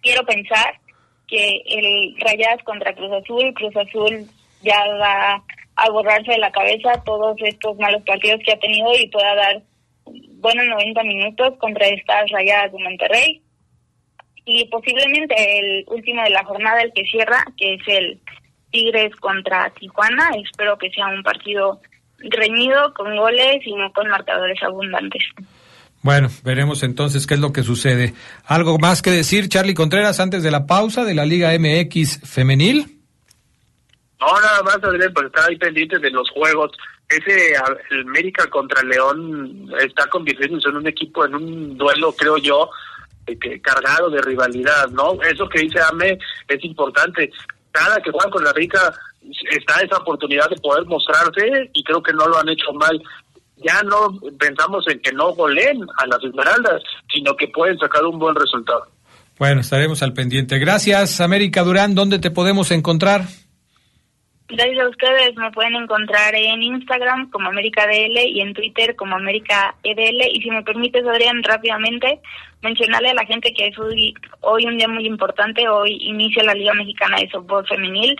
Quiero pensar que el Rayas contra Cruz Azul, Cruz Azul ya va a borrarse de la cabeza todos estos malos partidos que ha tenido y pueda dar buenos 90 minutos contra estas Rayadas de Monterrey y posiblemente el último de la jornada, el que cierra, que es el Tigres contra Tijuana. Espero que sea un partido reñido, con goles y no con marcadores abundantes. Bueno, veremos entonces qué es lo que sucede. ¿Algo más que decir, Charlie Contreras, antes de la pausa de la Liga MX femenil? No, nada más, Adrián, pues estar ahí pendiente de los juegos. Ese el América contra León está convirtiéndose en un equipo, en un duelo, creo yo, que, cargado de rivalidad, ¿no? Eso que dice Ame es importante. Cada que juegan con la Rica está esa oportunidad de poder mostrarse y creo que no lo han hecho mal. Ya no pensamos en que no goleen a las Esmeraldas, sino que pueden sacar un buen resultado. Bueno, estaremos al pendiente. Gracias, América Durán. ¿Dónde te podemos encontrar? Gracias a ustedes. Me pueden encontrar en Instagram como América DL y en Twitter como América EDL. Y si me permites, Adrián, rápidamente mencionarle a la gente que es hoy, hoy un día muy importante. Hoy inicia la Liga Mexicana de Softball Femenil.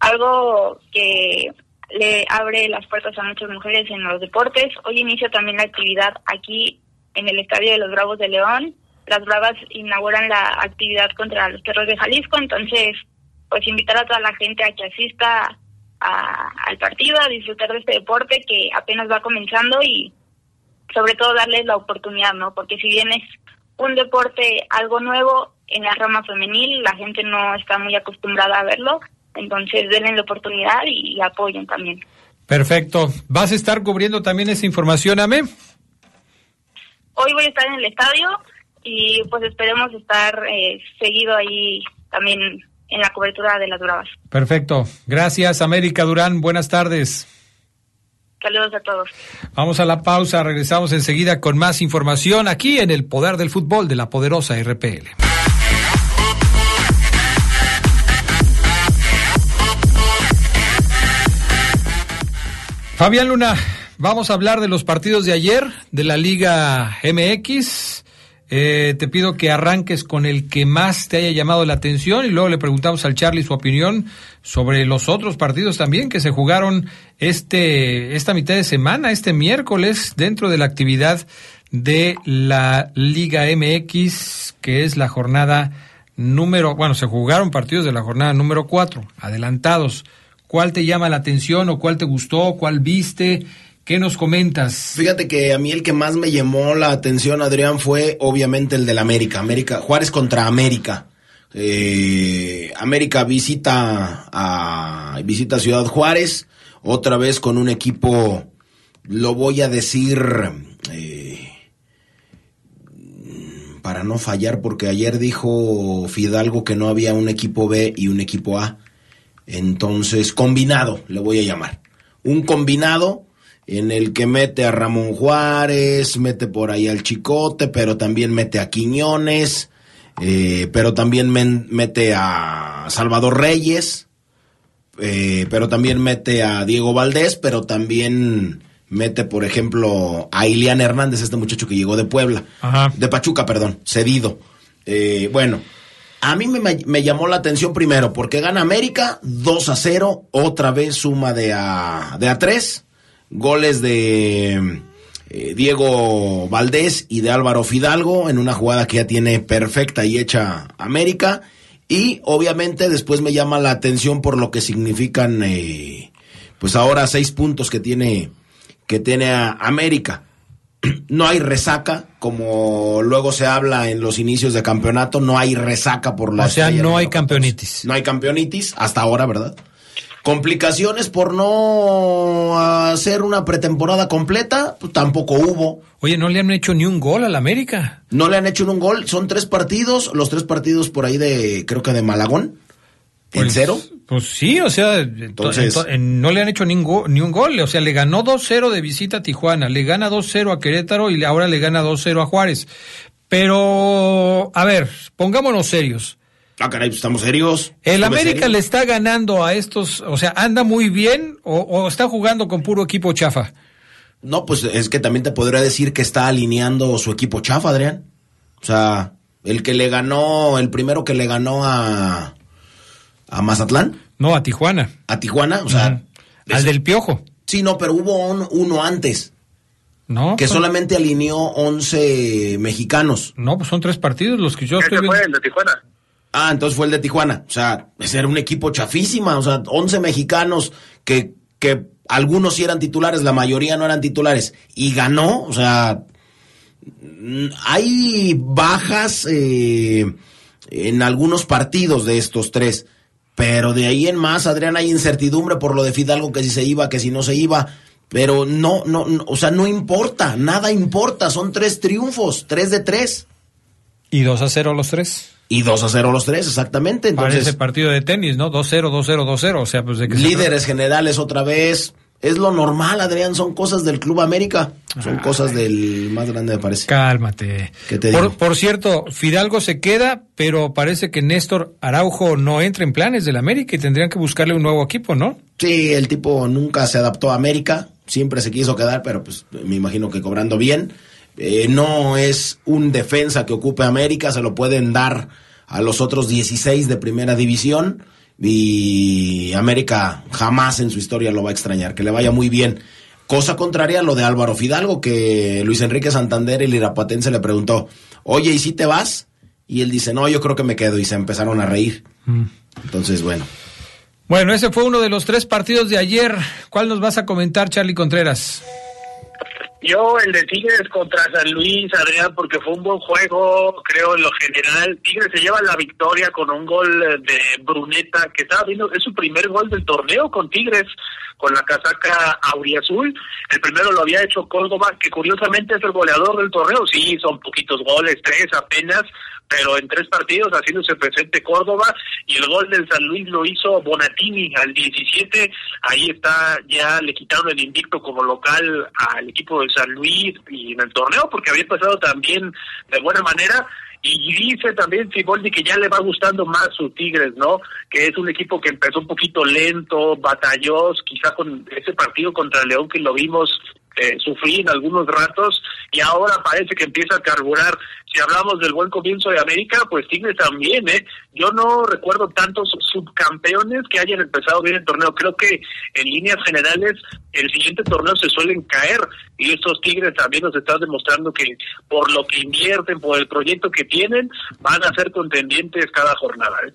Algo que le abre las puertas a muchas mujeres en los deportes. Hoy inicia también la actividad aquí en el Estadio de los Bravos de León. Las Bravas inauguran la actividad contra los perros de Jalisco. Entonces, pues invitar a toda la gente a que asista al partido, a disfrutar de este deporte que apenas va comenzando y sobre todo darles la oportunidad, ¿no? Porque si bien es un deporte algo nuevo en la rama femenil, la gente no está muy acostumbrada a verlo, entonces denle la oportunidad y, apoyen también. Perfecto. ¿Vas a estar cubriendo también esa información, Ame? Hoy voy a estar en el estadio y pues esperemos estar eh, seguido ahí también en la cobertura de las bravas. Perfecto. Gracias, América Durán. Buenas tardes. Saludos a todos. Vamos a la pausa, regresamos enseguida con más información aquí en el Poder del Fútbol de la poderosa RPL. Fabián Luna, vamos a hablar de los partidos de ayer de la Liga MX. Eh, te pido que arranques con el que más te haya llamado la atención y luego le preguntamos al Charlie su opinión sobre los otros partidos también que se jugaron este esta mitad de semana, este miércoles, dentro de la actividad de la Liga MX, que es la jornada número, bueno, se jugaron partidos de la jornada número cuatro, adelantados. ¿Cuál te llama la atención o cuál te gustó, cuál viste? ¿Qué nos comentas? Fíjate que a mí el que más me llamó la atención, Adrián, fue obviamente el del América. América, Juárez contra América. Eh, América visita a visita Ciudad Juárez, otra vez con un equipo, lo voy a decir eh, para no fallar, porque ayer dijo Fidalgo que no había un equipo B y un equipo A. Entonces, combinado, le voy a llamar. Un combinado en el que mete a Ramón Juárez, mete por ahí al Chicote, pero también mete a Quiñones, eh, pero también mete a Salvador Reyes, eh, pero también mete a Diego Valdés, pero también mete, por ejemplo, a Ilian Hernández, este muchacho que llegó de Puebla, de Pachuca, perdón, cedido. Eh, bueno, a mí me, me, llamó la atención primero porque gana América 2 a 0, otra vez suma de a, de a 3 goles de eh, Diego Valdés y de Álvaro Fidalgo en una jugada que ya tiene perfecta y hecha América. Y obviamente después me llama la atención por lo que significan, eh, pues ahora seis puntos que tiene, que tiene América. no hay resaca, como luego se habla en los inicios de campeonato, no hay resaca por la... O sea, no hay campeonitis. No hay campeonitis, hasta ahora, ¿verdad? Complicaciones por no hacer una pretemporada completa, pues tampoco hubo. Oye, no le han hecho ni un gol al América. No le han hecho ni un gol, son tres partidos, los tres partidos por ahí de, creo que de Malagón. ¿En Pues- cero? Pues sí, o sea, Entonces- ento- en- no le han hecho ni un, go- ni un gol. O sea, le ganó 2-0 de visita a Tijuana, le gana 2-0 a Querétaro y ahora le gana 2-0 a Juárez. Pero, a ver, pongámonos serios. Ah, caray, pues estamos serios. ¿El América serio. le está ganando a estos, o sea, anda muy bien o, o está jugando con puro equipo chafa? No, pues es que también te podría decir que está alineando su equipo chafa, Adrián. O sea, el que le ganó, el primero que le ganó a, a Mazatlán, No, a Tijuana. a Tijuana, o sea, Al del Piojo. sí, no, pero hubo un- uno antes, No, que solamente alineó 11 mexicanos. no, pues son tres partidos los que yo estoy fue viendo. el de Tijuana. Ah, entonces fue el de Tijuana. O sea, ese era un equipo chafísima. O sea, 11 mexicanos que, que algunos sí eran titulares, la mayoría no eran titulares. Y ganó. O sea, hay bajas eh, en algunos partidos de estos tres. Pero de ahí en más, Adrián, hay incertidumbre por lo de Fidalgo, que si se iba, que si no se iba. Pero no, no, no, o sea, no importa, nada importa. Son tres triunfos, tres de tres. Y 2 a 0 los tres. Y 2 a 0 los tres, exactamente. Entonces, Parece partido de tenis, ¿no? 2-0, 2-0, 2-0. O sea, pues de que se líderes generales otra vez. Es lo normal, Adrián, son cosas del Club América. Son cosas del más grande, me parece. Cálmate. ¿Qué te por, digo? por cierto, Fidalgo se queda, pero parece que Néstor Araujo no entra en planes del América y tendrían que buscarle un nuevo equipo, ¿no? Sí, el tipo nunca se adaptó a América, siempre se quiso quedar, pero pues me imagino que cobrando bien. Eh, no es un defensa que ocupe América, se lo pueden dar a los otros 16 de primera división y América jamás en su historia lo va a extrañar, que le vaya muy bien. Cosa contraria a lo de Álvaro Fidalgo, que Luis Enrique Santander, el irapuatense, le preguntó, oye, ¿y si te vas? Y él dice, no, yo creo que me quedo, y se empezaron a reír. Entonces, bueno. Bueno, ese fue uno de los tres partidos de ayer. ¿Cuál nos vas a comentar, Charlie Contreras? Yo, el de Tigres contra San Luis, Adrián, porque fue un buen juego, creo, en lo general. Tigres se lleva la victoria con un gol eh, de Bruneta, que estaba viendo, es su primer gol del torneo con Tigres, con la casaca auriazul. El primero lo había hecho Córdoba, que curiosamente es el goleador del torneo. Sí, son poquitos goles, tres apenas, pero en tres partidos haciéndose presente Córdoba y el gol del San Luis lo hizo Bonatini al 17, ahí está, ya le quitaron el invicto como local al equipo de San Luis y en el torneo porque había pasado también de buena manera y dice también Ciboldi que ya le va gustando más su Tigres, ¿no? Que es un equipo que empezó un poquito lento, batalló, quizá con ese partido contra León que lo vimos eh, sufrir en algunos ratos y ahora parece que empieza a carburar. Si hablamos del buen comienzo de América, pues Tigres también, ¿eh? Yo no recuerdo tantos subcampeones que hayan empezado bien el torneo. Creo que en líneas generales el siguiente torneo se suelen caer y estos Tigres también nos están demostrando que por lo que invierten, por el proyecto que tienen, van a ser contendientes cada jornada. ¿eh?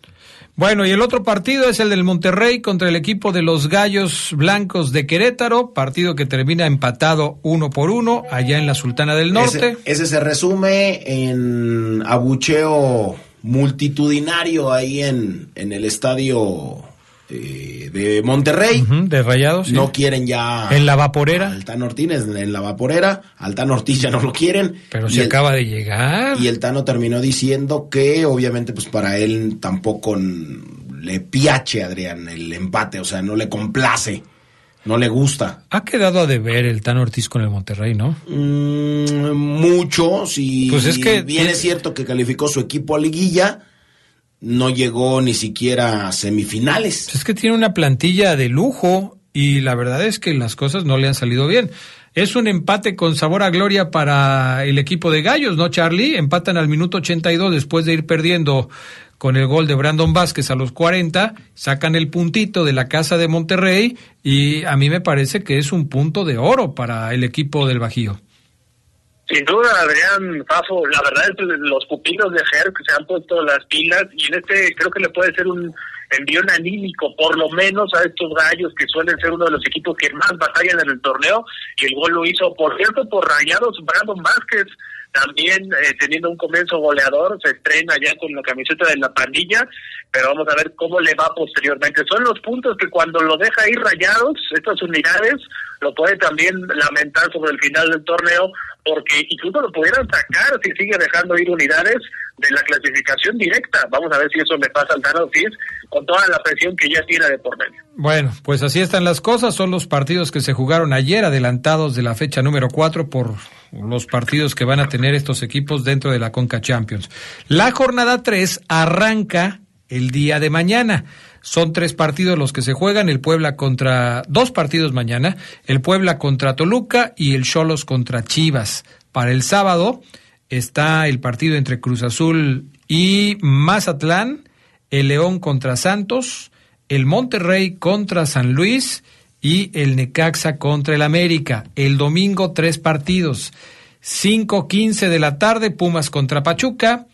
Bueno, y el otro partido es el del Monterrey contra el equipo de los Gallos Blancos de Querétaro, partido que termina empatado uno por uno allá en la Sultana del Norte. Ese, ese se resume en abucheo multitudinario ahí en, en el estadio eh, de Monterrey. De Rayados. sí. No quieren ya En la vaporera. al Tano Ortiz en la vaporera, al Tano Ortiz ya no lo quieren. Pero se el- acaba de llegar. Y el Tano terminó diciendo que obviamente pues para él tampoco le piache, Adrián, el empate, o sea, no le complace, no le gusta. Ha quedado a deber el Tan Ortiz con el Monterrey, ¿no? Mm, mucho, si Pues es que bien es cierto que calificó su equipo a liguilla, no llegó ni siquiera a semifinales. Es que tiene una plantilla de lujo y la verdad es que las cosas no le han salido bien. Es un empate con sabor a gloria para el equipo de Gallos, ¿no, Charlie? Empatan al minuto 82 después de ir perdiendo con el gol de Brandon Vázquez a los 40, sacan el puntito de la casa de Monterrey y a mí me parece que es un punto de oro para el equipo del Bajío. Sin duda, Adrián Fafo, la verdad es que los pupilos de Ger se han puesto las pilas y en este creo que le puede ser un envión anímico, por lo menos a estos gallos que suelen ser uno de los equipos que más batallan en el torneo, y el gol lo hizo, por cierto, por Rayados Brandon Vázquez, también eh, teniendo un comienzo goleador, se estrena ya con la camiseta de la pandilla, pero vamos a ver cómo le va posteriormente. Son los puntos que cuando lo deja ir rayados, estas unidades, lo puede también lamentar sobre el final del torneo, porque incluso lo pudieran sacar si sigue dejando ir unidades de la clasificación directa. Vamos a ver si eso me pasa al Tano con toda la presión que ya tiene de por medio. Bueno, pues así están las cosas. Son los partidos que se jugaron ayer, adelantados de la fecha número 4 por los partidos que van a tener estos equipos dentro de la Conca Champions. La jornada 3 arranca el día de mañana. Son tres partidos los que se juegan, el Puebla contra, dos partidos mañana, el Puebla contra Toluca y el Cholos contra Chivas. Para el sábado está el partido entre Cruz Azul y Mazatlán, el León contra Santos, el Monterrey contra San Luis y el Necaxa contra el América. El domingo tres partidos, 5.15 de la tarde, Pumas contra Pachuca,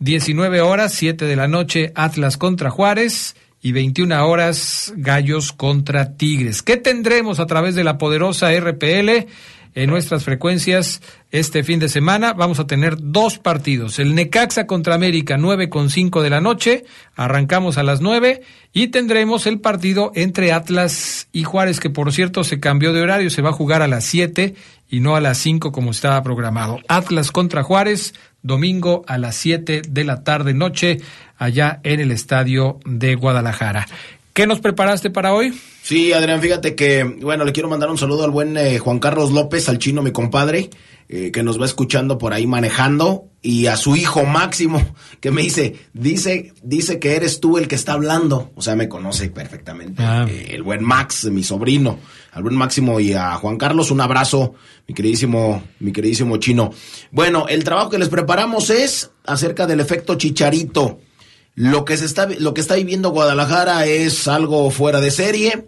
19 horas, 7 de la noche, Atlas contra Juárez y 21 horas, Gallos contra Tigres. ¿Qué tendremos a través de la poderosa RPL? en nuestras frecuencias este fin de semana. Vamos a tener dos partidos. El Necaxa contra América, nueve con cinco de la noche. Arrancamos a las nueve y tendremos el partido entre Atlas y Juárez, que por cierto se cambió de horario. Se va a jugar a las siete y no a las cinco como estaba programado. Atlas contra Juárez, domingo a las 7 de la tarde noche allá en el estadio de Guadalajara. ¿Qué nos preparaste para hoy? Sí, Adrián, fíjate que, bueno, le quiero mandar un saludo al buen eh, Juan Carlos López, al chino, mi compadre, eh, que nos va escuchando por ahí manejando, y a su hijo Máximo, que me dice, dice, dice que eres tú el que está hablando, o sea, me conoce perfectamente, ah. eh, el buen Max, mi sobrino, al buen Máximo y a Juan Carlos, un abrazo, mi queridísimo, mi queridísimo chino. Bueno, el trabajo que les preparamos es acerca del efecto chicharito. Lo que se está, lo que está viviendo Guadalajara es algo fuera de serie.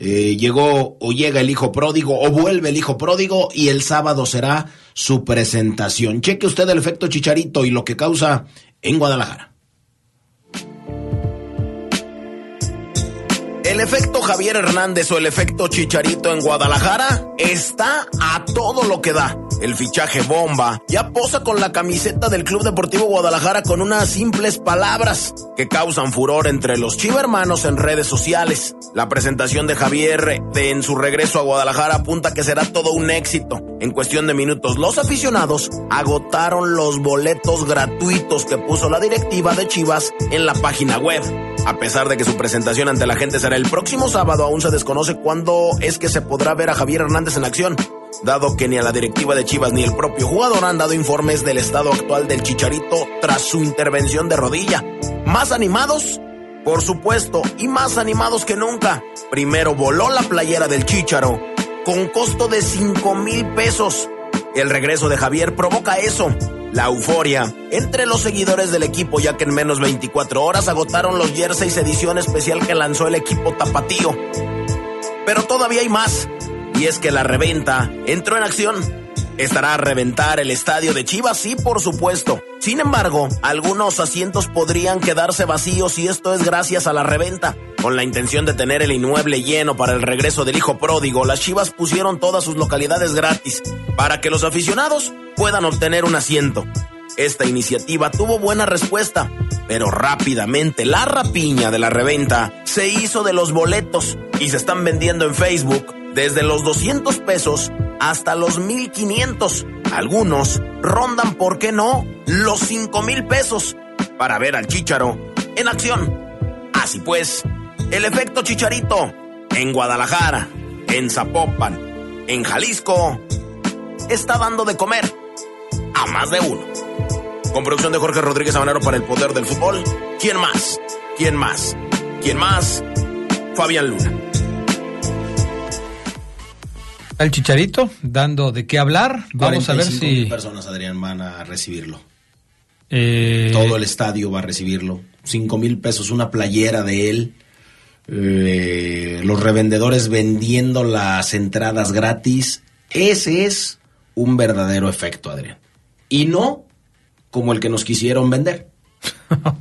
Eh, llegó o llega el hijo pródigo o vuelve el hijo pródigo y el sábado será su presentación. Cheque usted el efecto chicharito y lo que causa en Guadalajara. El efecto Javier Hernández o el efecto Chicharito en Guadalajara está a todo lo que da. El fichaje bomba ya posa con la camiseta del Club Deportivo Guadalajara con unas simples palabras que causan furor entre los chivermanos en redes sociales. La presentación de Javier de en su regreso a Guadalajara apunta que será todo un éxito. En cuestión de minutos, los aficionados agotaron los boletos gratuitos que puso la directiva de Chivas en la página web. A pesar de que su presentación ante la gente será el próximo sábado, aún se desconoce cuándo es que se podrá ver a Javier Hernández en acción, dado que ni a la directiva de Chivas ni el propio jugador han dado informes del estado actual del Chicharito tras su intervención de rodilla. ¿Más animados? Por supuesto, y más animados que nunca. Primero voló la playera del Chicharo, con costo de 5 mil pesos. El regreso de Javier provoca eso la euforia entre los seguidores del equipo, ya que en menos 24 horas agotaron los jerseys edición especial que lanzó el equipo tapatío. Pero todavía hay más, y es que la reventa entró en acción. ¿Estará a reventar el estadio de Chivas? Sí, por supuesto. Sin embargo, algunos asientos podrían quedarse vacíos y esto es gracias a la reventa. Con la intención de tener el inmueble lleno para el regreso del hijo pródigo, las Chivas pusieron todas sus localidades gratis para que los aficionados puedan obtener un asiento. Esta iniciativa tuvo buena respuesta, pero rápidamente la rapiña de la reventa se hizo de los boletos y se están vendiendo en Facebook desde los 200 pesos hasta los 1500. Algunos rondan, ¿por qué no?, los 5 mil pesos para ver al chicharo en acción. Así pues, el efecto chicharito en Guadalajara, en Zapopan, en Jalisco, está dando de comer a más de uno. Con producción de Jorge Rodríguez Habanero para el poder del fútbol. ¿Quién más? ¿Quién más? ¿Quién más? Fabián Luna. El Chicharito dando de qué hablar. Vamos a ver si personas Adrián van a recibirlo. Eh, Todo el estadio va a recibirlo. Cinco mil pesos, una playera de él. Eh, los revendedores vendiendo las entradas gratis. Ese es un verdadero efecto, Adrián. Y no como el que nos quisieron vender.